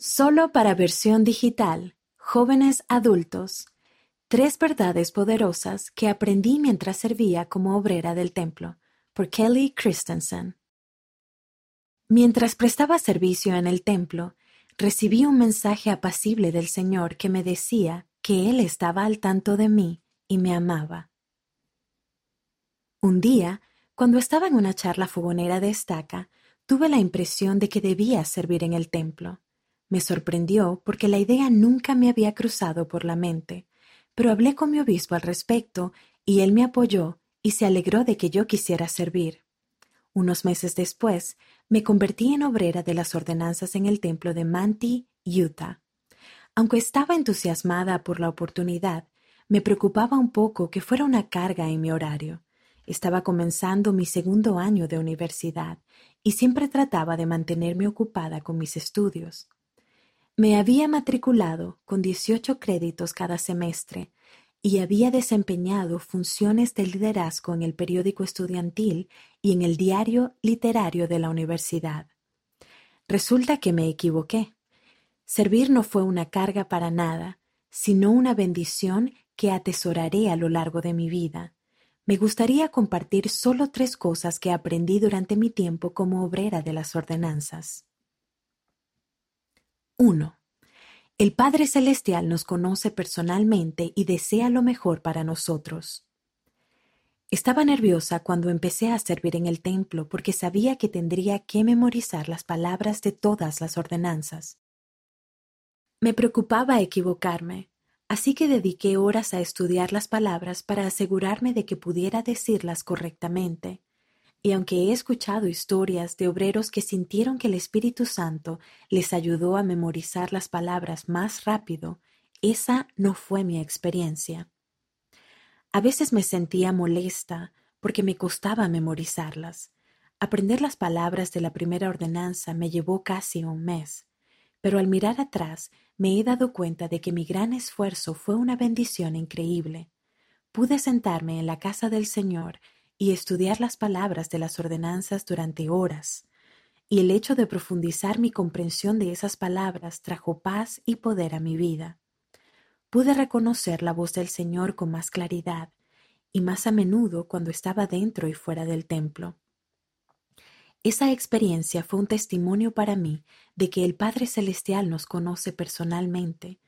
Solo para versión digital, jóvenes adultos. Tres verdades poderosas que aprendí mientras servía como obrera del templo, por Kelly Christensen. Mientras prestaba servicio en el templo, recibí un mensaje apacible del Señor que me decía que Él estaba al tanto de mí y me amaba. Un día, cuando estaba en una charla fogonera de estaca, tuve la impresión de que debía servir en el templo. Me sorprendió porque la idea nunca me había cruzado por la mente, pero hablé con mi obispo al respecto y él me apoyó y se alegró de que yo quisiera servir. Unos meses después, me convertí en obrera de las ordenanzas en el templo de Manti, Utah. Aunque estaba entusiasmada por la oportunidad, me preocupaba un poco que fuera una carga en mi horario. Estaba comenzando mi segundo año de universidad y siempre trataba de mantenerme ocupada con mis estudios. Me había matriculado con 18 créditos cada semestre y había desempeñado funciones de liderazgo en el periódico estudiantil y en el diario literario de la universidad. Resulta que me equivoqué. Servir no fue una carga para nada, sino una bendición que atesoraré a lo largo de mi vida. Me gustaría compartir solo tres cosas que aprendí durante mi tiempo como obrera de las ordenanzas. 1. El Padre Celestial nos conoce personalmente y desea lo mejor para nosotros. Estaba nerviosa cuando empecé a servir en el templo porque sabía que tendría que memorizar las palabras de todas las ordenanzas. Me preocupaba equivocarme, así que dediqué horas a estudiar las palabras para asegurarme de que pudiera decirlas correctamente y aunque he escuchado historias de obreros que sintieron que el Espíritu Santo les ayudó a memorizar las palabras más rápido, esa no fue mi experiencia. A veces me sentía molesta porque me costaba memorizarlas. Aprender las palabras de la primera ordenanza me llevó casi un mes, pero al mirar atrás me he dado cuenta de que mi gran esfuerzo fue una bendición increíble. Pude sentarme en la casa del Señor y estudiar las palabras de las ordenanzas durante horas, y el hecho de profundizar mi comprensión de esas palabras trajo paz y poder a mi vida. Pude reconocer la voz del Señor con más claridad y más a menudo cuando estaba dentro y fuera del templo. Esa experiencia fue un testimonio para mí de que el Padre Celestial nos conoce personalmente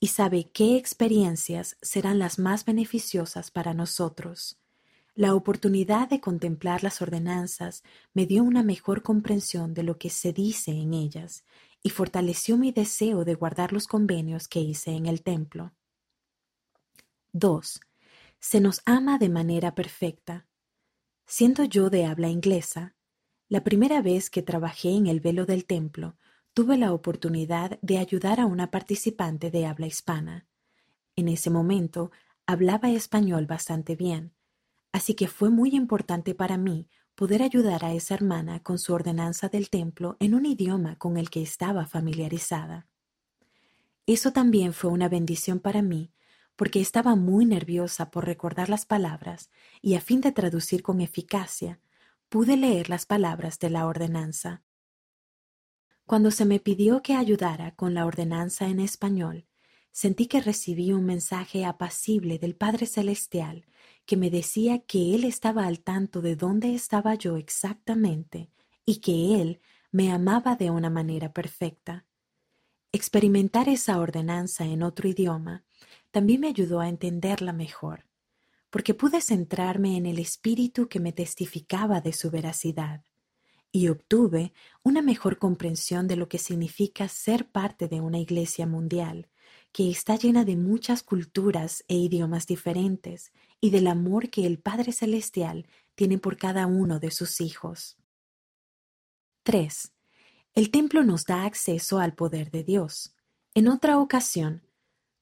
y sabe qué experiencias serán las más beneficiosas para nosotros. La oportunidad de contemplar las ordenanzas me dio una mejor comprensión de lo que se dice en ellas y fortaleció mi deseo de guardar los convenios que hice en el templo. 2. Se nos ama de manera perfecta. Siendo yo de habla inglesa, la primera vez que trabajé en el velo del templo, tuve la oportunidad de ayudar a una participante de habla hispana. En ese momento hablaba español bastante bien, Así que fue muy importante para mí poder ayudar a esa hermana con su ordenanza del templo en un idioma con el que estaba familiarizada. Eso también fue una bendición para mí, porque estaba muy nerviosa por recordar las palabras y a fin de traducir con eficacia, pude leer las palabras de la ordenanza. Cuando se me pidió que ayudara con la ordenanza en español, sentí que recibí un mensaje apacible del Padre Celestial que me decía que Él estaba al tanto de dónde estaba yo exactamente y que Él me amaba de una manera perfecta. Experimentar esa ordenanza en otro idioma también me ayudó a entenderla mejor, porque pude centrarme en el espíritu que me testificaba de su veracidad y obtuve una mejor comprensión de lo que significa ser parte de una iglesia mundial que está llena de muchas culturas e idiomas diferentes y del amor que el Padre Celestial tiene por cada uno de sus hijos. 3. El templo nos da acceso al poder de Dios. En otra ocasión,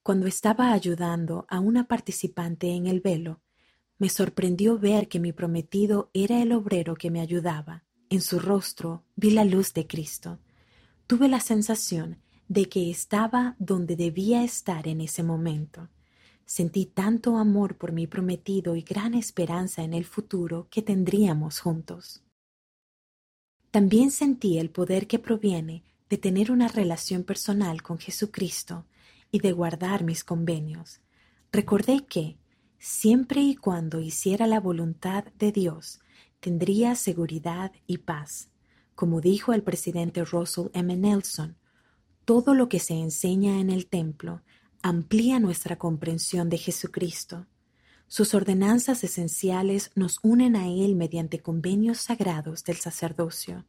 cuando estaba ayudando a una participante en el velo, me sorprendió ver que mi prometido era el obrero que me ayudaba. En su rostro vi la luz de Cristo. Tuve la sensación de que estaba donde debía estar en ese momento. Sentí tanto amor por mi prometido y gran esperanza en el futuro que tendríamos juntos. También sentí el poder que proviene de tener una relación personal con Jesucristo y de guardar mis convenios, recordé que, siempre y cuando hiciera la voluntad de Dios, tendría seguridad y paz. Como dijo el presidente Russell M. Nelson, todo lo que se enseña en el templo amplía nuestra comprensión de Jesucristo. Sus ordenanzas esenciales nos unen a Él mediante convenios sagrados del sacerdocio.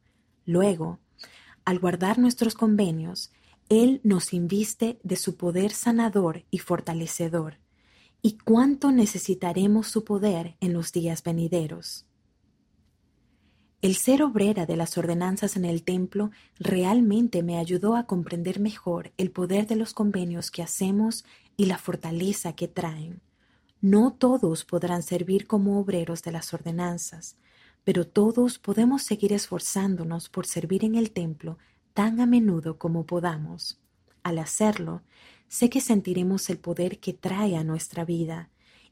Luego, al guardar nuestros convenios, Él nos inviste de su poder sanador y fortalecedor. ¿Y cuánto necesitaremos su poder en los días venideros? El ser obrera de las ordenanzas en el templo realmente me ayudó a comprender mejor el poder de los convenios que hacemos y la fortaleza que traen. No todos podrán servir como obreros de las ordenanzas, pero todos podemos seguir esforzándonos por servir en el templo tan a menudo como podamos. Al hacerlo, sé que sentiremos el poder que trae a nuestra vida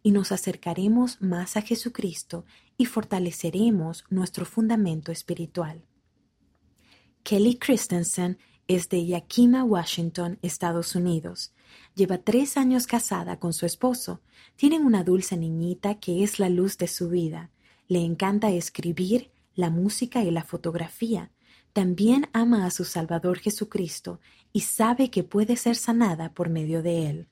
y nos acercaremos más a Jesucristo y fortaleceremos nuestro fundamento espiritual. Kelly Christensen es de Yakima, Washington, Estados Unidos. Lleva tres años casada con su esposo. Tienen una dulce niñita que es la luz de su vida. Le encanta escribir, la música y la fotografía. También ama a su Salvador Jesucristo y sabe que puede ser sanada por medio de él.